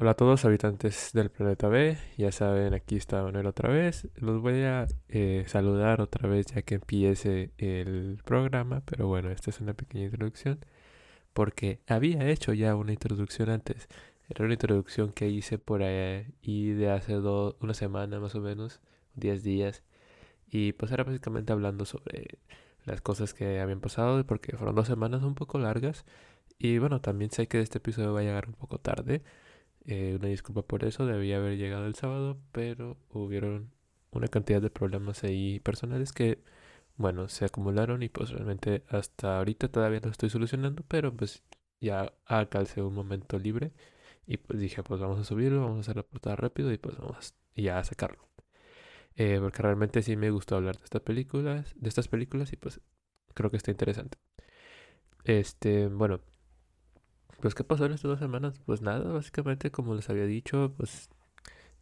Hola a todos habitantes del planeta B, ya saben, aquí está Manuel otra vez. Los voy a eh, saludar otra vez ya que empiece el programa, pero bueno, esta es una pequeña introducción porque había hecho ya una introducción antes. Era una introducción que hice por ahí de hace dos, una semana más o menos, 10 días. Y pues era básicamente hablando sobre las cosas que habían pasado, porque fueron dos semanas un poco largas. Y bueno, también sé que este episodio va a llegar un poco tarde. Eh, una disculpa por eso, debía haber llegado el sábado, pero hubieron una cantidad de problemas ahí personales que, bueno, se acumularon y pues realmente hasta ahorita todavía lo estoy solucionando, pero pues ya alcancé un momento libre y pues dije, pues vamos a subirlo, vamos a hacer la portada rápido y pues vamos ya a sacarlo. Eh, porque realmente sí me gustó hablar de estas películas, de estas películas y pues creo que está interesante. Este, bueno, pues, ¿qué pasó en estas dos semanas? Pues nada, básicamente, como les había dicho, pues,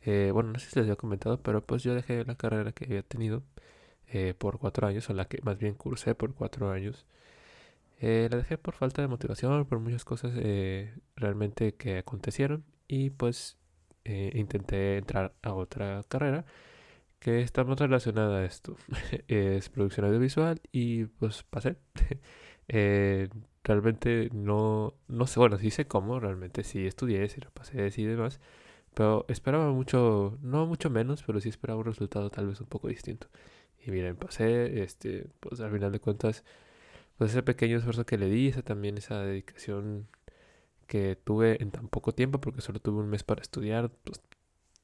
eh, bueno, no sé si les había comentado, pero pues yo dejé la carrera que había tenido eh, por cuatro años, o la que más bien cursé por cuatro años. Eh, la dejé por falta de motivación, por muchas cosas realmente que acontecieron y pues intenté entrar a otra carrera que está más relacionada a esto. es producción audiovisual y pues pasé. realmente no, no sé, bueno, sí sé cómo, realmente sí estudié, sí lo pasé, sí demás, pero esperaba mucho, no mucho menos, pero sí esperaba un resultado tal vez un poco distinto. Y miren, pasé, este, pues al final de cuentas, pues ese pequeño esfuerzo que le di, esa también esa dedicación que tuve en tan poco tiempo, porque solo tuve un mes para estudiar, pues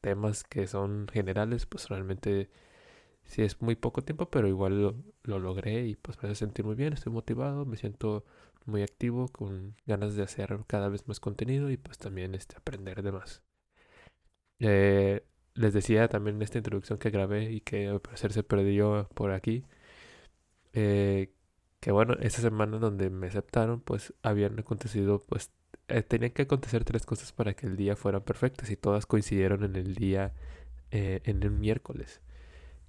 temas que son generales, pues realmente sí es muy poco tiempo, pero igual lo logré y pues me hace sentir muy bien, estoy motivado, me siento muy activo, con ganas de hacer cada vez más contenido y pues también este, aprender de más. Eh, les decía también en esta introducción que grabé y que al parecer se perdió por aquí, eh, que bueno, esa semana donde me aceptaron, pues habían acontecido, pues eh, tenían que acontecer tres cosas para que el día fuera perfecto y todas coincidieron en el día, en el miércoles,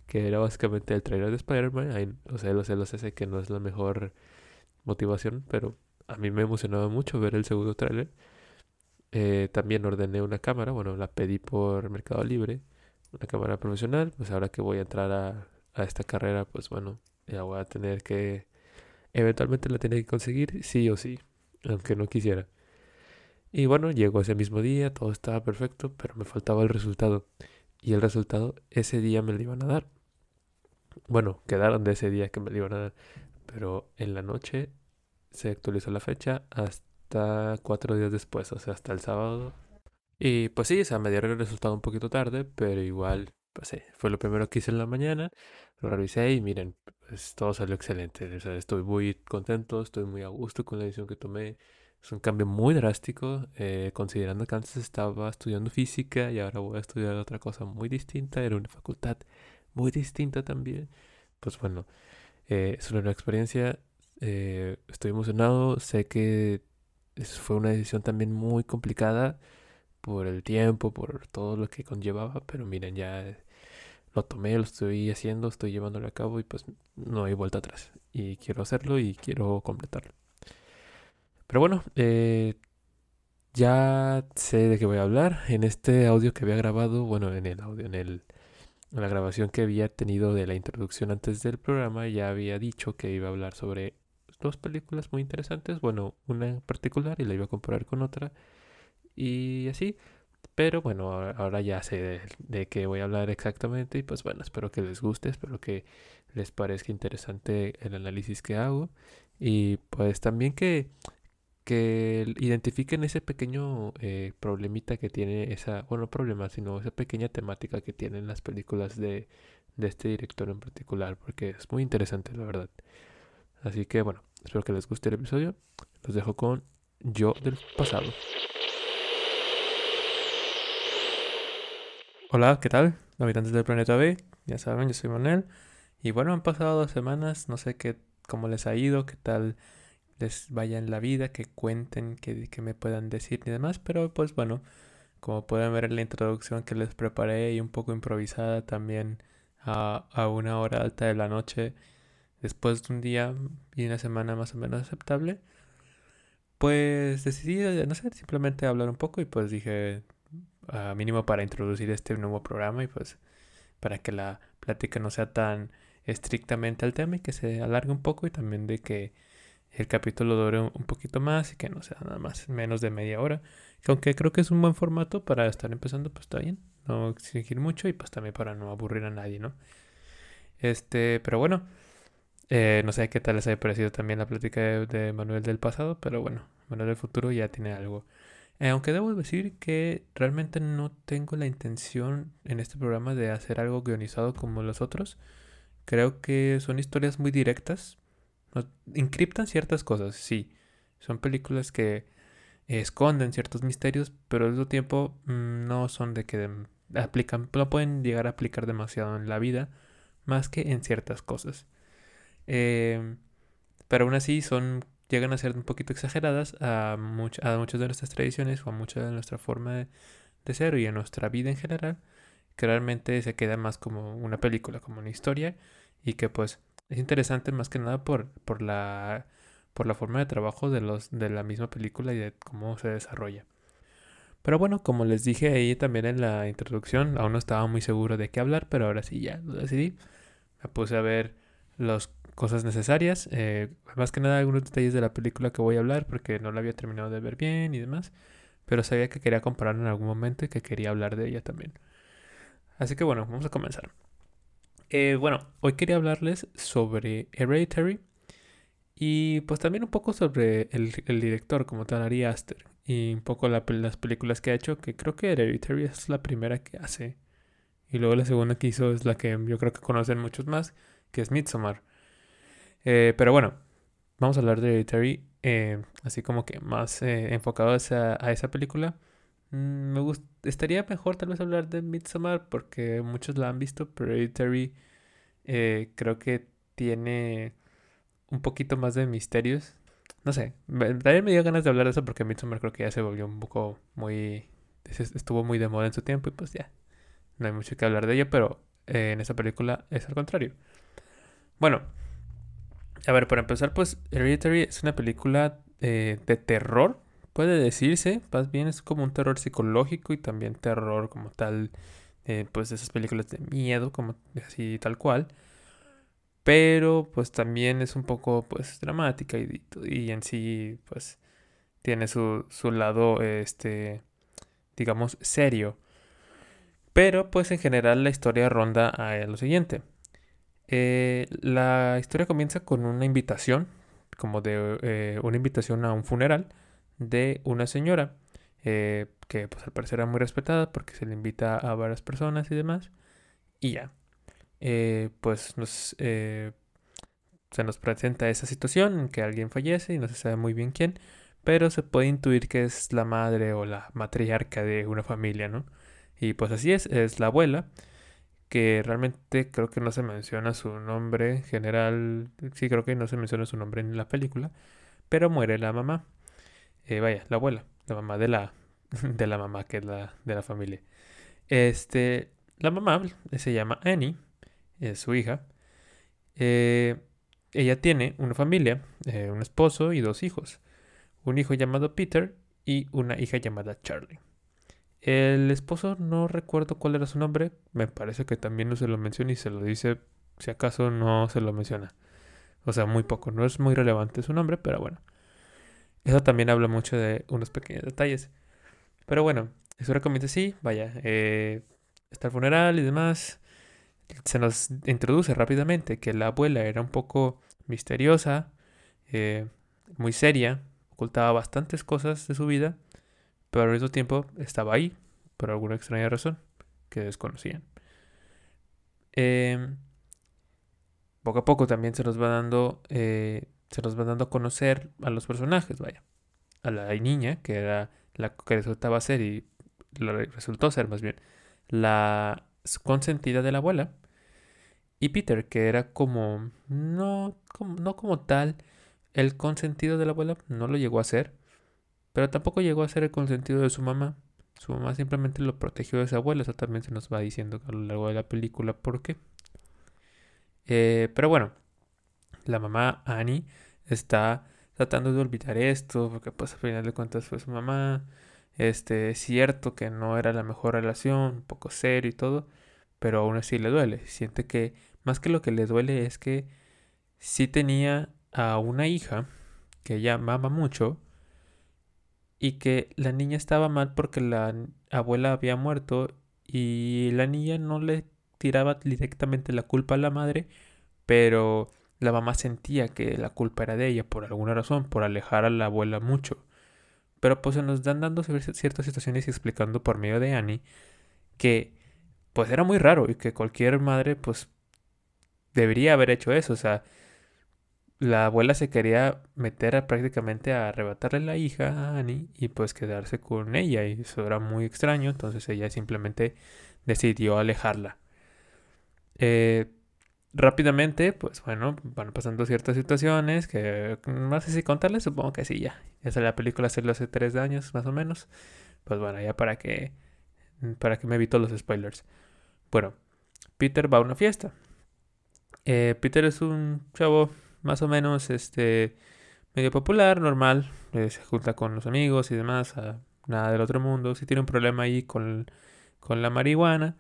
que era básicamente el trailer de Spider-Man, o sea, lo sé, lo sé, que no es la mejor motivación, pero a mí me emocionaba mucho ver el segundo tráiler. Eh, también ordené una cámara, bueno, la pedí por Mercado Libre, una cámara profesional, pues ahora que voy a entrar a, a esta carrera, pues bueno, ya voy a tener que, eventualmente la tenía que conseguir, sí o sí, aunque no quisiera. Y bueno, llegó ese mismo día, todo estaba perfecto, pero me faltaba el resultado. Y el resultado ese día me lo iban a dar. Bueno, quedaron de ese día que me lo iban a dar pero en la noche se actualizó la fecha hasta cuatro días después, o sea, hasta el sábado. Y pues sí, o sea, me dieron el resultado un poquito tarde, pero igual, pues sí, fue lo primero que hice en la mañana, lo revisé y miren, pues todo salió excelente, o sea, estoy muy contento, estoy muy a gusto con la decisión que tomé. Es un cambio muy drástico, eh, considerando que antes estaba estudiando física y ahora voy a estudiar otra cosa muy distinta, era una facultad muy distinta también. Pues bueno, eh, es una experiencia. Eh, estoy emocionado. Sé que fue una decisión también muy complicada por el tiempo, por todo lo que conllevaba. Pero miren, ya lo tomé, lo estoy haciendo, estoy llevándolo a cabo y pues no hay vuelta atrás. Y quiero hacerlo y quiero completarlo. Pero bueno, eh, ya sé de qué voy a hablar. En este audio que había grabado, bueno, en el audio, en el la grabación que había tenido de la introducción antes del programa ya había dicho que iba a hablar sobre dos películas muy interesantes, bueno, una en particular y la iba a comparar con otra y así, pero bueno, ahora ya sé de, qué voy a hablar exactamente y pues bueno, espero que les guste, espero que les parezca interesante el análisis que hago. Y pues también que que identifiquen ese pequeño eh, problemita que tiene esa, bueno, no problema, sino esa pequeña temática que tienen las películas de, de este director en particular, porque es muy interesante, la verdad. Así que bueno, espero que les guste el episodio. Los dejo con Yo del pasado. Hola, ¿qué tal? Habitantes del planeta B, ya saben, yo soy Manuel. Y bueno, han pasado dos semanas, no sé qué, cómo les ha ido, qué tal les vaya en la vida, que cuenten, que, que me puedan decir y demás. Pero pues bueno, como pueden ver en la introducción que les preparé y un poco improvisada también a, a una hora alta de la noche, después de un día y una semana más o menos aceptable, pues decidí, no sé, simplemente hablar un poco y pues dije, mínimo para introducir este nuevo programa y pues para que la plática no sea tan estrictamente al tema y que se alargue un poco y también de que el capítulo dure un poquito más y que no sea nada más menos de media hora. Que aunque creo que es un buen formato para estar empezando, pues está bien. No exigir mucho y pues también para no aburrir a nadie, ¿no? Este, pero bueno, eh, no sé qué tal les haya parecido también la plática de, Manuel del pasado, pero bueno, Manuel del futuro ya tiene algo. Eh, aunque debo decir que realmente no tengo la intención en este programa de hacer algo guionizado como los otros. Creo que son historias muy directas. Encriptan ciertas cosas, sí. Son películas que esconden ciertos misterios, pero al mismo tiempo mm, no son de que aplican, no pueden llegar a aplicar demasiado en la vida, más que en ciertas cosas. Eh, pero aún así son llegan a ser un poquito exageradas a, a muchas de nuestras tradiciones o a mucha de nuestra forma de, de, ser y a nuestra vida en general, que realmente se queda más como una película, como una historia y que pues es interesante más que nada por, por, la, por la forma de trabajo de, los, de la misma película y de cómo se desarrolla. Pero bueno, como les dije ahí también en la introducción, aún no estaba muy seguro de qué hablar, pero ahora sí ya lo decidí. Me puse a ver las cosas necesarias, eh, más que nada algunos detalles de la película que voy a hablar porque no la había terminado de ver bien y demás, pero sabía que quería compararla en algún momento y que quería hablar de ella también. Así que bueno, vamos a comenzar. Eh, bueno, hoy quería hablarles sobre Hereditary y pues también un poco sobre el, director como tal, Ari Aster, y un poco las películas que ha hecho, que creo que Hereditary es la primera que hace. Y luego la segunda que hizo es la que yo creo que conocen muchos más, que es Midsommar. Eh, pero bueno, vamos a hablar de Hereditary, eh, así como que más eh, enfocado a esa, a esa película. Mm, me gust estaría mejor tal vez hablar de Midsommar porque muchos la han visto, pero Hereditary creo que tiene un poquito más de misterios. No sé, también me dio ganas de hablar de eso porque Midsommar creo que ya se volvió un poco muy... estuvo muy de moda en su tiempo y pues ya, no hay mucho que hablar de ello, pero en esa película es al contrario. Bueno, a ver, para empezar, pues Hereditary es una película eh, de terror, puede decirse, más bien es como un terror psicológico y también terror como tal, eh, pues esas películas de miedo, como así tal cual. Pero pues también es un poco pues dramática y, y en sí pues tiene su, su lado, este, digamos, serio. Pero pues en general la historia ronda a lo siguiente. Eh, la historia comienza con una invitación, como de eh, una invitación a un funeral de una señora eh, que pues al parecer era muy respetada porque se le invita a varias personas y demás. Y ya, pues nos, se nos presenta esa situación en que alguien fallece y no se sabe muy bien quién, pero se puede intuir que es la madre o la matriarca de una familia, ¿no? Y pues así es, es la abuela que realmente creo que no se menciona su nombre en general, sí creo que no se menciona su nombre en la película, pero muere la mamá, eh, vaya, la abuela, la mamá de la, de la mamá que es la de la familia. Este, la mamá se llama Annie, es su hija. Eh, ella tiene una familia, eh, un esposo y dos hijos. Un hijo llamado Peter y una hija llamada Charlie. El esposo no recuerdo cuál era su nombre, me parece que también no se lo menciona y se lo dice si acaso no se lo menciona. O sea, muy poco, no es muy relevante su nombre, pero bueno. Eso también habla mucho de unos pequeños detalles. Pero bueno, eso recomienda sí, vaya, eh, está el funeral y demás. Se nos introduce rápidamente que la abuela era un poco misteriosa, eh, muy seria, ocultaba bastantes cosas de su vida pero al mismo tiempo estaba ahí por alguna extraña razón que desconocían. Em, poco a poco también se nos va dando eh, se nos va dando a conocer a los personajes, vaya. A la niña, que era la que resultaba ser y resultó ser más bien la consentida de la abuela. Y Peter, que era como no, como, no como tal el consentido de la abuela, no lo llegó a ser, pero tampoco llegó a ser el consentido de su mamá. Su mamá simplemente lo protegió de su abuela. Eso también se nos va diciendo a lo largo de la película por qué. Eh, pero bueno, la mamá Annie está tratando de olvidar esto, porque pues al final de cuentas fue su mamá. Este, es cierto que no era la mejor relación, un poco serio y todo, pero aún así le duele. Siente que más que lo que le duele es que sí tenía a una hija que ella amaba mucho y que la niña estaba mal porque la abuela había muerto y la niña no le tiraba directamente la culpa a la madre, pero la mamá sentía que la culpa era de ella por alguna razón, por alejar a la abuela mucho. Pero pues se nos dan dando ciertas situaciones y explicando por medio de Annie que pues era muy raro y que cualquier madre pues debería haber hecho eso. O sea, la abuela se quería meter a, prácticamente a arrebatarle la hija a Annie y pues quedarse con ella y eso era muy extraño, entonces ella simplemente decidió alejarla. Eh, rápidamente, pues bueno, van pasando ciertas situaciones que no sé si contarles, supongo que sí, ya. Ya la película hacerlo hace tres años más o menos. Pues bueno, ya para que para que me evito los spoilers. Bueno, Peter va a una fiesta. Eh, Peter es un chavo más o menos este medio popular, normal, eh, se junta con los amigos y demás, nada del otro mundo. Si tiene un problema ahí con, con la marihuana,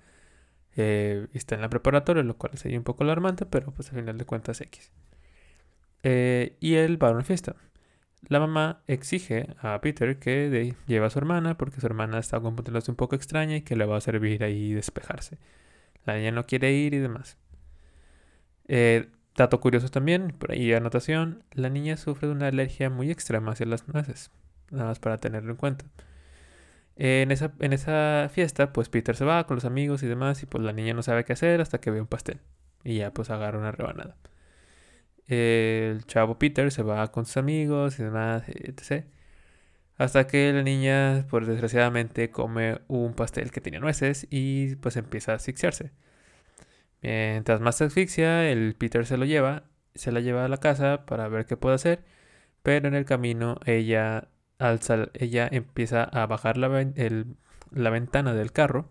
eh, está en la preparatoria, lo cual ahí un poco alarmante, pero pues al final de cuentas X. Eh, y él va a una fiesta. La mamá exige a Peter que lleve a su hermana porque su hermana está comportándose un poco extraña y que le va a servir ahí despejarse. La niña no quiere ir y demás. Eh, dato curioso también, por ahí anotación, la niña sufre de una alergia muy extrema hacia las nueces, nada más para tenerlo en cuenta en, esa, en esa fiesta, pues Peter se va con los amigos y demás, y pues la niña no sabe qué hacer hasta que ve un pastel. Y ya pues agarra una rebanada. El chavo Peter se va con sus amigos y demás, etc. Hasta que la niña, pues desgraciadamente, come un pastel que tenía nueces y pues empieza a asfixiarse. Mientras más se asfixia, el Peter se lo lleva, se la lleva a la casa para ver qué puede hacer, pero en el camino ella ella empieza a bajar la, la ventana del carro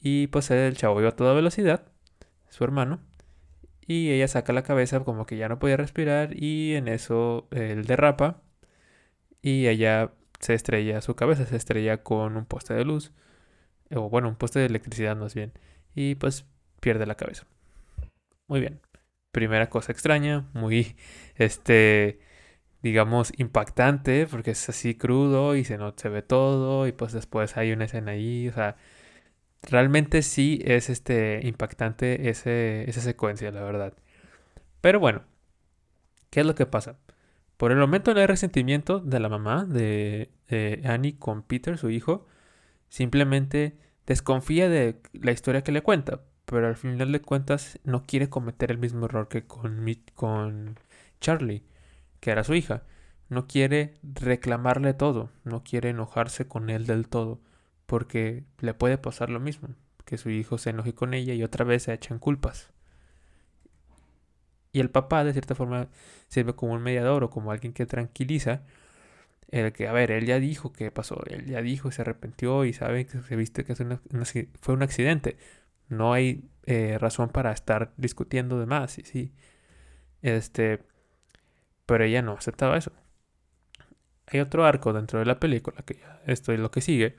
y pues el chavo iba a toda velocidad, su hermano, y ella saca la cabeza como que ya no podía respirar y en eso él derrapa y ella se estrella, su cabeza se estrella con un poste de luz, o bueno, un poste de electricidad más bien, y pues pierde la cabeza. Muy bien. Primera cosa extraña, muy este digamos, impactante, porque es así crudo y se, no, se ve todo, y pues después hay una escena ahí, o sea, realmente sí es este, impactante ese, esa secuencia, la verdad. Pero bueno, ¿qué es lo que pasa? Por el momento no hay resentimiento de la mamá de Annie con Peter, su hijo, simplemente desconfía de la historia que le cuenta, pero al final de cuentas no quiere cometer el mismo error que con, con Charlie que era su hija. No quiere reclamarle todo, no quiere enojarse con él del todo, porque le puede pasar lo mismo, que su hijo se enoje con ella y otra vez se echan culpas. Y el papá, de cierta forma, sirve como un mediador o como alguien que tranquiliza. El que, a ver, él ya dijo que pasó, él ya dijo se arrepintió y sabe que se viste que fue un accidente. No hay eh, razón para estar discutiendo de más, y sí. Este, pero ella no aceptaba eso. Hay otro arco dentro de la película, que ya esto es lo que sigue,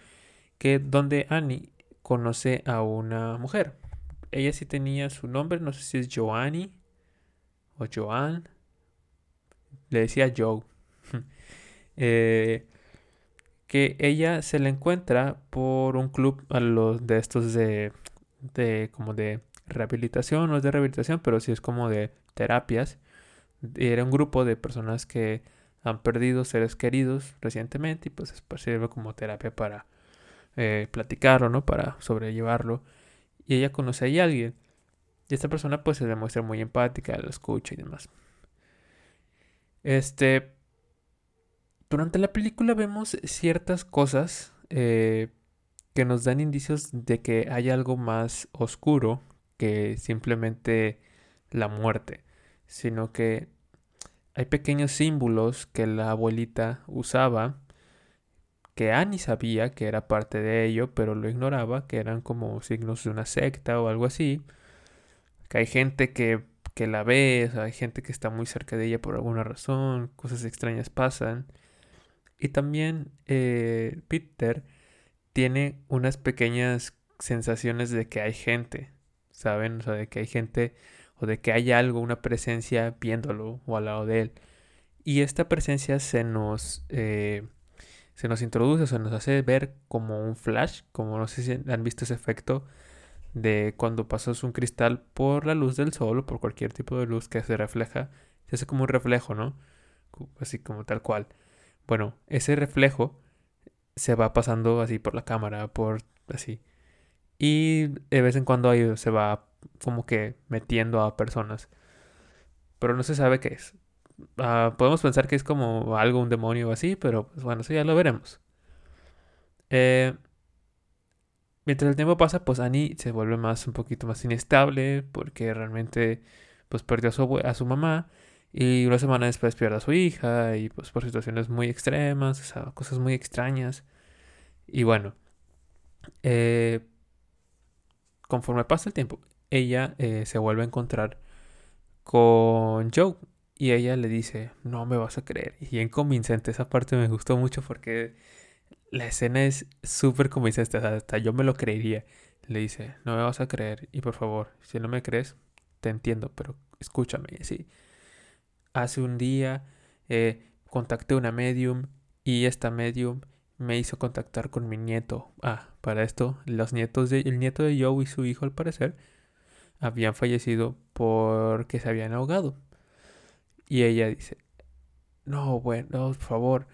que donde Annie conoce a una mujer. Ella sí tenía su nombre, no sé si es Joanny o Joan. Le decía Joe. Eh, que ella se la encuentra por un club a los de estos de, de como de rehabilitación, no es de rehabilitación, pero sí es como de terapias era un grupo de personas que han perdido seres queridos recientemente y pues sirve como terapia para eh, platicarlo, ¿no? Para sobrellevarlo. Y ella conoce a alguien. Y esta persona pues se demuestra muy empática, la escucha y demás. Este... Durante la película vemos ciertas cosas eh, que nos dan indicios de que hay algo más oscuro que simplemente la muerte sino que hay pequeños símbolos que la abuelita usaba, que Annie sabía que era parte de ello, pero lo ignoraba, que eran como signos de una secta o algo así, que hay gente que, que la ve, hay gente que está muy cerca de ella por alguna razón, cosas extrañas pasan, Y también eh, Peter tiene unas pequeñas sensaciones de que hay gente, ¿saben? O sea, de que hay gente o de que hay algo, una presencia viéndolo o al lado de él. Y esta presencia se nos, eh, se nos introduce, se nos hace ver como un flash, como no sé si han visto ese efecto de cuando pasas un cristal por la luz del sol o por cualquier tipo de luz que se refleja, se hace como un reflejo, ¿no? Así como tal cual. Bueno, ese reflejo se va pasando así por la cámara, por así. Y de vez en cuando se va como que metiendo a personas. Pero no se sabe qué es. Ah, podemos pensar que es como algo, un demonio o así, pero pues bueno, eso ya lo veremos. Eh, mientras el tiempo pasa, pues Annie se vuelve más un poquito más inestable porque realmente pues perdió a su, a su mamá y una semana después pierde a su hija y pues por situaciones muy extremas, o sea, cosas muy extrañas. Y bueno, eh, conforme pasa el tiempo, ella eh, se vuelve a encontrar con Joe y ella le dice, no me vas a creer. Y en convincente, esa parte me gustó mucho porque la escena es súper convincente, hasta yo me lo creería. Le dice, no me vas a creer y por favor, si no me crees, te entiendo, pero escúchame. Sí. Hace un día eh, contacté una medium y esta medium me hizo contactar con mi nieto. Ah, para esto, los nietos de, el nieto de Joe y su hijo, al parecer, habían fallecido porque se habían ahogado. Y ella dice, no, bueno, por favor,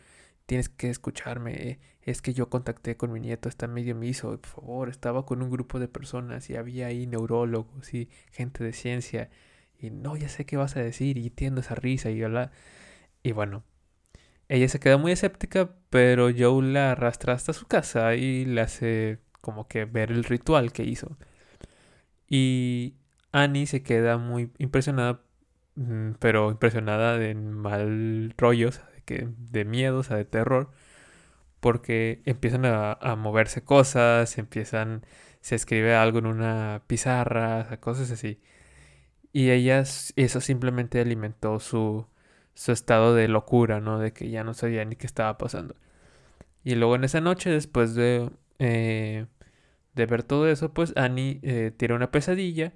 tienes que escucharme. Es que yo contacté con mi nieto, está medio miso, por favor, estaba con un grupo de personas y había ahí neurólogos y gente de ciencia. Y no, ya sé qué vas a decir y entiendo esa risa y hola. Y bueno, ella se queda muy escéptica, pero Joe la arrastra hasta su casa y le hace como que ver el ritual que hizo. Y Annie se queda muy impresionada, mm, pero impresionada de mal rollos, de, de miedo, de terror, porque empiezan a, moverse cosas, empiezan, se escribe algo en una pizarra, cosas así. Y ella, eso simplemente alimentó su, su estado de locura, ¿no? De que ya no sabía ni qué estaba pasando. Y luego en esa noche, después de, eh, de ver todo eso, pues Annie eh, tiene una pesadilla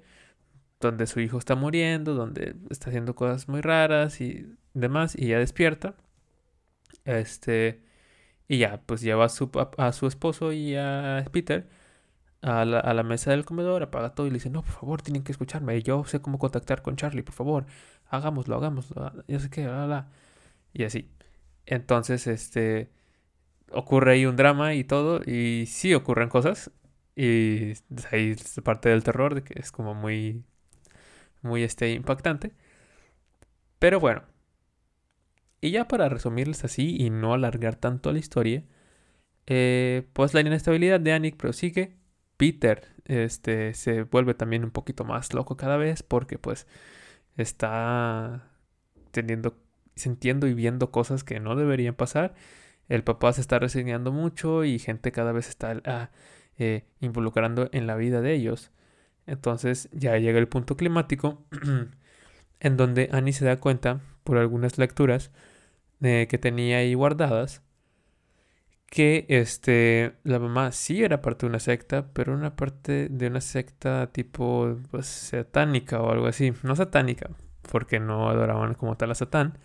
donde su hijo está muriendo, donde está haciendo cosas muy raras y demás, y ya despierta. Este, y ya, pues lleva a su, a, su esposo y a Peter a la, a la, mesa del comedor, apaga todo y le dice, no, por favor, tienen que escucharme, yo sé cómo contactar con Charlie, por favor, hagámoslo, hagámoslo, yo sé qué, bla, bla. Y así. Entonces, este, ocurre ahí un drama y todo, y sí ocurren cosas, y ahí es parte del terror, de que es como muy muy este, impactante. Pero bueno. Y ya para resumirles así y no alargar tanto la historia, eh, pues la inestabilidad de Anik prosigue. Peter este, se vuelve también un poquito más loco cada vez porque pues está teniendo, sintiendo y viendo cosas que no deberían pasar. El papá se está resignando mucho y gente cada vez está eh, involucrando en la vida de ellos. Entonces ya llega el punto climático en donde Annie se da cuenta, por algunas lecturas eh, que tenía ahí guardadas, que este, la mamá sí era parte de una secta, pero una parte de una secta tipo pues, satánica o algo así. No satánica, porque no adoraban como tal a Satán,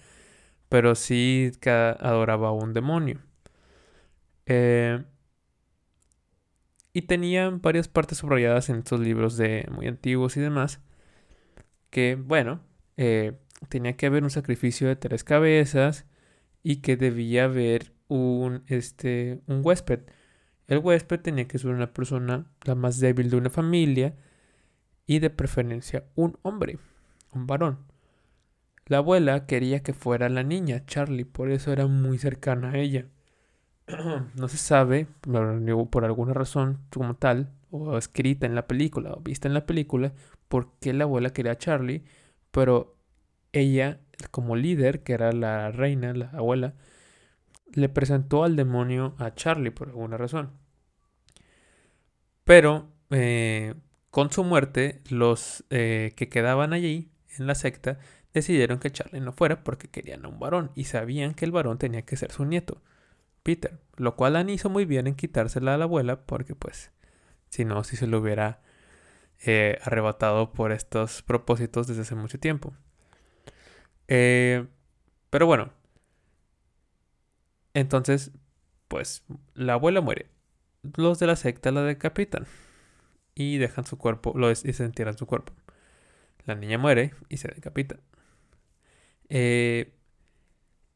pero sí que adoraba a un demonio. Eh, y tenían varias partes subrayadas en estos libros de muy antiguos y demás. Que, bueno, eh, tenía que haber un sacrificio de tres cabezas y que debía haber un, este, un huésped. El huésped tenía que ser una persona la más débil de una familia y de preferencia un hombre, un varón. La abuela quería que fuera la niña, Charlie, por eso era muy cercana a ella. no se sabe, por alguna razón como tal, o escrita en la película, o vista en la película, por qué la abuela quería a Charlie, pero ella, como líder, que era la reina, la abuela, le presentó al demonio a Charlie por alguna razón. Pero eh, con su muerte, los eh, que quedaban allí en la secta decidieron que Charlie no fuera porque querían a un varón y sabían que el varón tenía que ser su nieto. Peter. Lo cual Annie hizo muy bien en quitársela a la abuela porque pues si no, si se lo hubiera eh, arrebatado por estos propósitos desde hace mucho tiempo. Eh, pero bueno, entonces, pues la abuela muere. Los de la secta la decapitan y dejan su cuerpo, lo y se entierran su cuerpo. La niña muere y se decapita. Eh,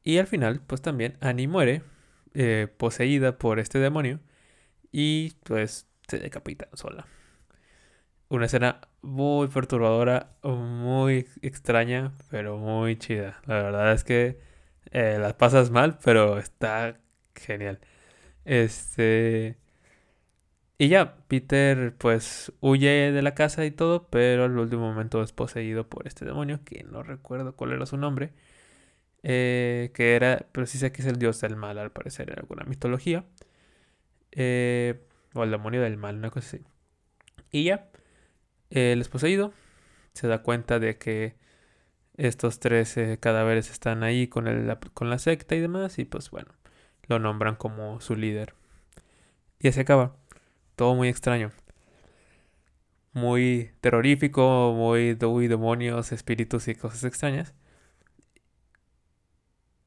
y al final, pues también Annie muere, poseída por este demonio, y pues se decapita sola. Una escena muy perturbadora, muy extraña, pero muy chida. La verdad es que eh, las pasas mal, pero está genial. Este. Y ya, Peter pues huye de la casa y todo, pero al último momento es poseído por este demonio, que no recuerdo cuál era su nombre. Eh, que era, pero sí sé que es el dios del mal, al parecer, en alguna mitología. Eh, o el demonio del mal, una cosa así. Y ya, el poseído se da cuenta de que estos tres eh, cadáveres están ahí con, el, con la secta y demás, y pues bueno, lo nombran como su líder. Y así acaba. Todo muy extraño. Muy terrorífico, muy, muy demonios, espíritus y cosas extrañas.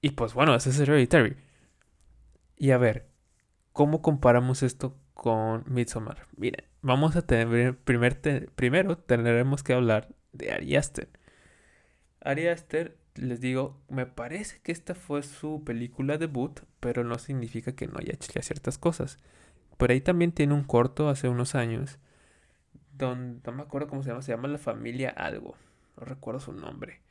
Y pues bueno, eso es Hereditary. Y a ver, ¿cómo comparamos esto con Midsommar. Miren, vamos a tener primer primero tendremos que hablar de Ari Aster. Ari Aster, les digo, me parece que esta fue su película debut, pero no significa que no haya hecho ciertas cosas. Por ahí también tiene un corto hace unos años, donde no me acuerdo cómo se llama, se llama La Familia Algo, no recuerdo su nombre.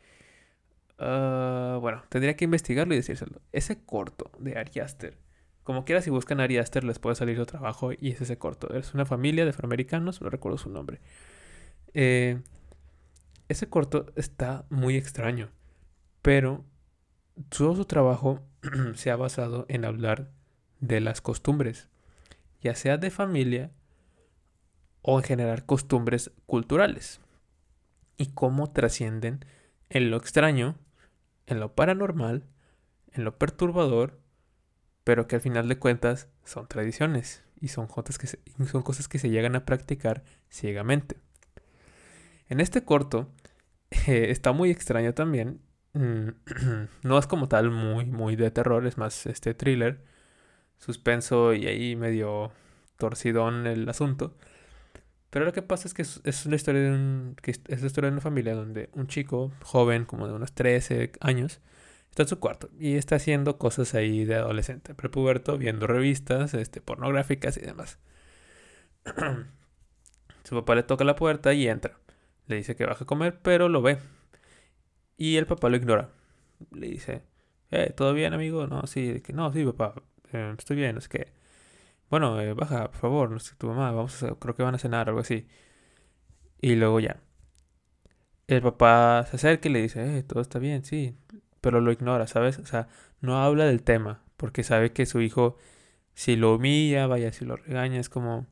Ah, bueno, tendría que investigarlo y decírselo. Ese corto de Ari Aster como quiera, si buscan Ari Aster, les puede salir su trabajo y es ese corto. Es una familia de afroamericanos, no recuerdo su nombre. Eh, ese corto está muy extraño, pero todo su trabajo se ha basado en hablar de las costumbres, ya sea de familia o en generar costumbres culturales, y cómo trascienden en lo extraño, en lo paranormal, en lo perturbador pero que al final de cuentas son tradiciones y son cosas que se, llegan a practicar ciegamente. En este corto eh, está muy extraño también. Mm, no es como tal muy, muy de terror, es más este thriller, suspenso y ahí medio torcidón el asunto. Pero lo que pasa es que es, una historia de un, es la historia de una familia donde un chico joven, como de unos 13 años, está en su cuarto y está haciendo cosas ahí de adolescente, prepuberto, viendo revistas este, pornográficas y demás. su papá le toca la puerta y entra. Le dice que baja a comer, pero lo ve. Y el papá lo ignora. Le dice, eh, ¿todo bien, amigo? No, sí, no, sí, papá, eh, estoy bien, es que... Bueno, eh, baja, por favor, no sé, tu mamá, vamos a, creo que van a cenar, algo así. Y luego ya. El papá se acerca y le dice, eh, todo está bien, sí, pero lo ignora, ¿sabes? O sea, no habla del tema, porque sabe que su hijo, si lo humilla, vaya, si lo regaña, es como,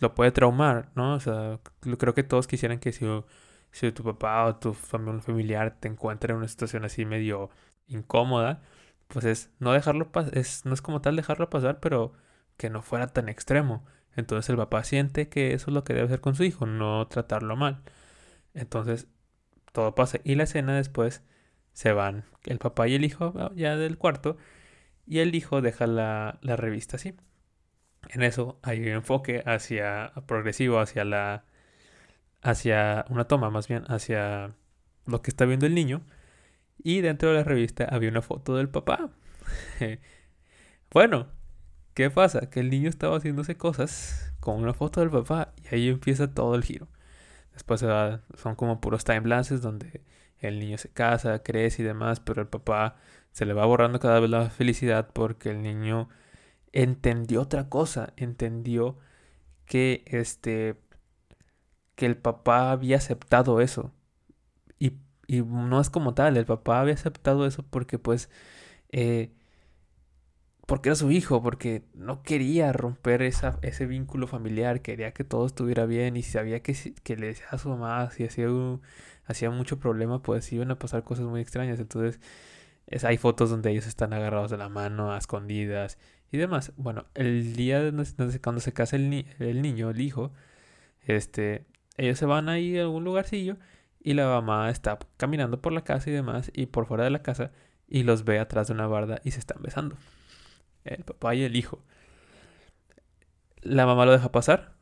lo puede traumar, ¿no? O sea, creo que todos quisieran que si, si tu papá o tu familiar te encuentra en una situación así medio incómoda, pues es no dejarlo pasar, no es como tal dejarlo pasar, pero que no fuera tan extremo. Entonces el papá siente que eso es lo que debe hacer con su hijo, no tratarlo mal. Entonces todo pasa. Y la escena después se van el papá y el hijo ah, ya del cuarto y el hijo deja la, revista así. En eso hay un enfoque hacia progresivo hacia la hacia una toma más bien hacia lo que está viendo el niño y dentro de la revista había una foto del papá. bueno, ¿qué pasa? Que el niño estaba haciéndose cosas con una foto del papá y ahí empieza todo el giro. Después son como puros timelapses donde el niño se casa, crece y demás, pero el papá se le va borrando cada vez la felicidad porque el niño entendió otra cosa, entendió que este que el papá había aceptado eso. Y, y no es como tal, el papá había aceptado eso porque pues eh, porque era su hijo, porque no quería romper esa, ese vínculo familiar, quería que todo estuviera bien y sabía que, que le decía a su mamá si hacía hacía mucho problema, pues iban a pasar cosas muy extrañas. Entonces, Es, hay fotos donde ellos están agarrados de la mano, a escondidas y demás. Bueno, el día de cuando se casa el, el niño, el hijo, este, ellos se van ahí a algún lugarcillo y la mamá está caminando por la casa y demás y por fuera de la casa y los ve atrás de una barda y se están besando. El papá y el hijo. La mamá lo deja pasar,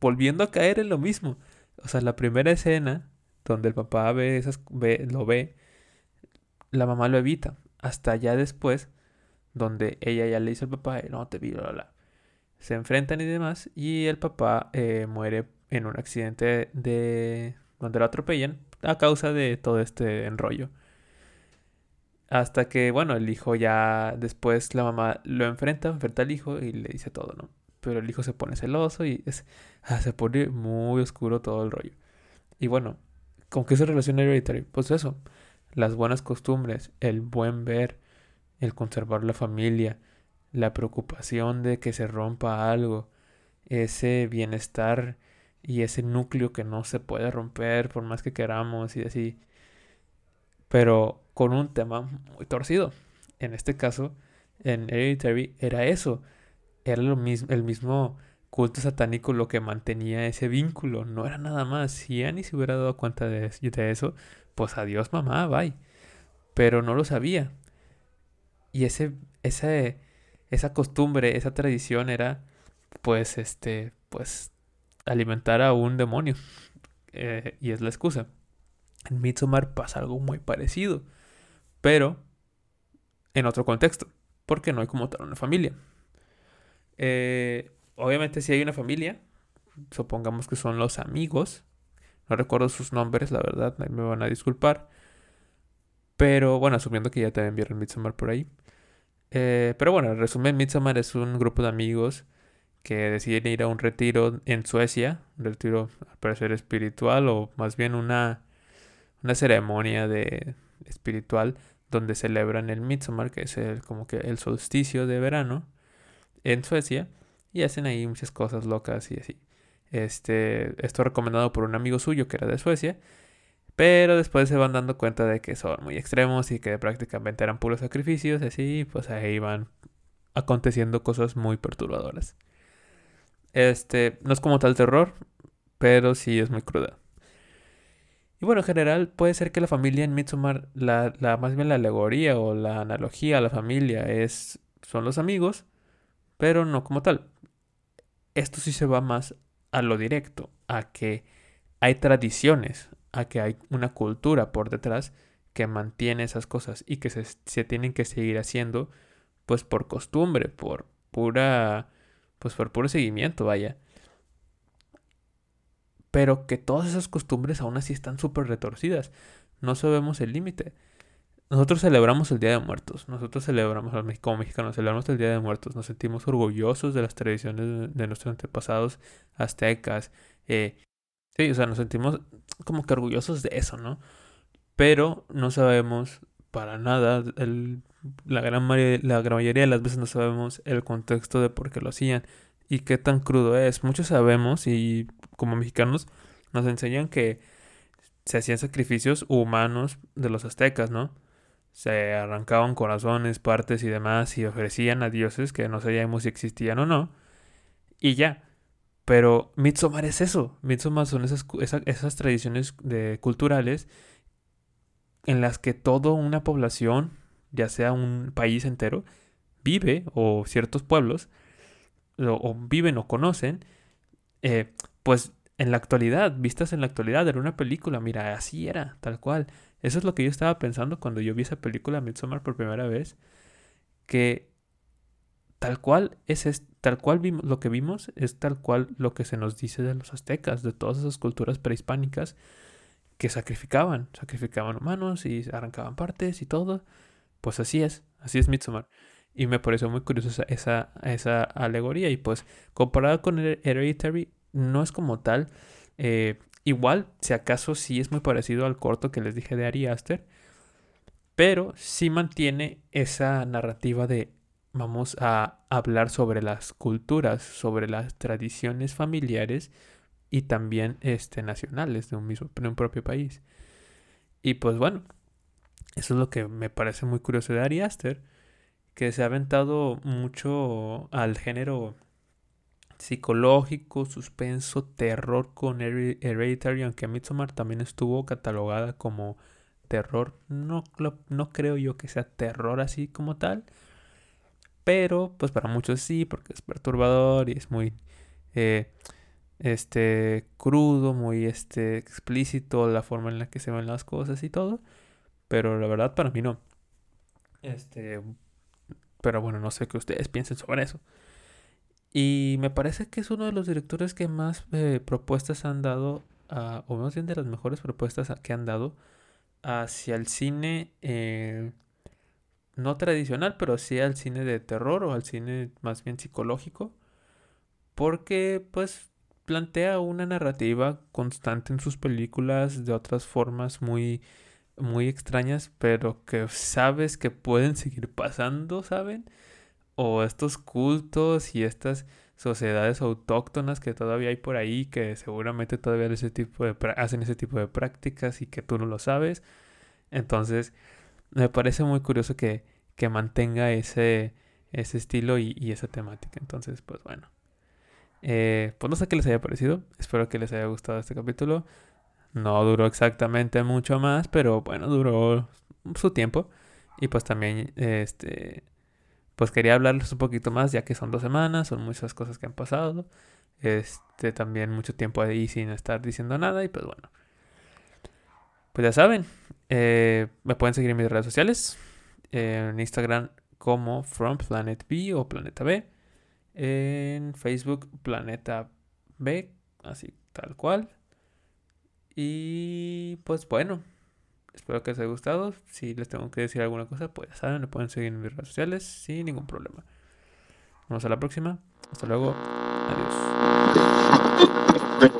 volviendo a caer en lo mismo. O sea, la primera escena donde el papá ve esas, lo ve, la mamá lo evita. Hasta ya después, donde ella ya le dice al papá, no te vi, bla, Se enfrentan y demás, y el papá eh, muere en un accidente de donde lo atropellan a causa de todo este enrollo. Hasta que, bueno, el hijo ya después la mamá lo enfrenta, enfrenta al hijo y le dice todo, ¿no? Pero el hijo se pone celoso y es, ah, se pone muy oscuro todo el rollo. Y bueno, ¿con qué se relaciona Hereditary? Pues eso, las buenas costumbres, el buen ver, el conservar la familia, la preocupación de que se rompa algo, ese bienestar y ese núcleo que no se puede romper por más que queramos y así. Pero con un tema muy torcido. En este caso, en Hereditary era eso. Era lo mismo, el mismo culto satánico lo que mantenía ese vínculo. No era nada más. Si Annie se hubiera dado cuenta de, de eso, pues adiós mamá, bye. Pero no lo sabía. Y ese, ese, esa costumbre, esa tradición era, pues, este, pues, alimentar a un demonio. Eh, y es la excusa. En Midsommar pasa algo muy parecido, pero en otro contexto, porque no hay como tal una familia. Eh, obviamente si hay una familia, supongamos que son los amigos, no recuerdo sus nombres, la verdad, me van a disculpar. Pero bueno, asumiendo que ya también vieron Midsommar por ahí. Eh, pero bueno, en resumen, Midsommar es un grupo de amigos que deciden ir a un retiro en Suecia, un retiro al parecer espiritual o más bien una, una ceremonia de espiritual donde celebran el Midsommar, que es el, como que el solsticio de verano en Suecia y hacen ahí muchas cosas locas y así. Este, esto recomendado por un amigo suyo que era de Suecia, pero después se van dando cuenta de que son muy extremos y que prácticamente eran puros sacrificios, así, pues ahí van aconteciendo cosas muy perturbadoras. Este, no es como tal terror, pero sí es muy cruda. Y bueno, en general puede ser que la familia en Midsommar, la, la, más bien la alegoría o la analogía a la familia es, son los amigos, pero no como tal. Esto sí se va más a lo directo, a que hay tradiciones, a que hay una cultura por detrás que mantiene esas cosas y que se, se tienen que seguir haciendo pues por costumbre, por pura pues por puro seguimiento, vaya. Pero que todas esas costumbres aún así están súper retorcidas. No sabemos el límite. Nosotros celebramos el Día de Muertos. Nosotros celebramos, como mexicanos, celebramos el Día de Muertos. Nos sentimos orgullosos de las tradiciones de nuestros antepasados aztecas. Eh, sí, o sea, nos sentimos como que orgullosos de eso, ¿no? Pero no sabemos para nada el la gran, la gran mayoría de las veces no sabemos el contexto de por qué lo hacían y qué tan crudo es. Muchos sabemos y como mexicanos nos enseñan que se hacían sacrificios humanos de los aztecas, ¿no? Se arrancaban corazones, partes y demás y ofrecían a dioses que no sabíamos si existían o no. Y ya. Pero Midsommar es eso. Midsommar son esas, esas, tradiciones culturales en las que toda una población ya sea un país entero, vive, o ciertos pueblos, o, viven o conocen, eh, pues en la actualidad, vistas en la actualidad, era una película, mira, así era, tal cual. Eso es lo que yo estaba pensando cuando yo vi esa película Midsommar por primera vez, que tal cual es, tal cual vimos, lo que vimos es tal cual lo que se nos dice de los aztecas, de todas esas culturas prehispánicas que sacrificaban, sacrificaban humanos y arrancaban partes y todo. Pues así es, así es Midsommar. Y me pareció muy curiosa esa, esa, alegoría. Y pues, comparada con Hereditary, no es como tal. Eh, igual, si acaso sí es muy parecido al corto que les dije de Ari Aster. Pero sí mantiene esa narrativa de vamos a hablar sobre las culturas, sobre las tradiciones familiares y también este, nacionales de un mismo, de un propio país. Y pues bueno, Eso es lo que me parece muy curioso de Ari Aster, que se ha aventado mucho al género psicológico, suspenso, terror con Hereditary, aunque Midsommar también estuvo catalogada como terror. No, no creo yo que sea terror así como tal, pero pues para muchos sí, porque es perturbador y es muy eh, este crudo, muy este explícito la forma en la que se ven las cosas y todo, pero la verdad para mí no. Este, pero bueno, no sé qué ustedes piensen sobre eso. Y me parece que es uno de los directores que más eh, propuestas han dado, o más bien de las mejores propuestas que han dado hacia el cine, eh, no tradicional, pero sí al cine de terror o al cine más bien psicológico. Porque pues plantea una narrativa constante en sus películas de otras formas muy muy extrañas, pero que sabes que pueden seguir pasando, ¿saben? O estos cultos y estas sociedades autóctonas que todavía hay por ahí que seguramente todavía ese tipo de hacen ese tipo de prácticas y que tú no lo sabes. Entonces, me parece muy curioso que, que mantenga ese, ese estilo y, esa temática. Entonces, pues bueno. Eh, pues no sé qué les haya parecido. Espero que les haya gustado este capítulo. No duró exactamente mucho más, pero bueno, duró su tiempo. Y pues también, este pues quería hablarles un poquito más, ya que son dos semanas, son muchas cosas que han pasado. Este, también mucho tiempo ahí sin estar diciendo nada y pues bueno. Pues ya saben, eh, me pueden seguir en mis redes sociales, en Instagram como From Planet B o Planeta B, en Facebook Planeta B, así tal cual. Y pues bueno, Espero que les haya gustado. Si les tengo que decir alguna cosa, pues ya saben, lo pueden seguir en mis redes sociales sin ningún problema. Nos vemos a la próxima. Hasta luego. Adiós.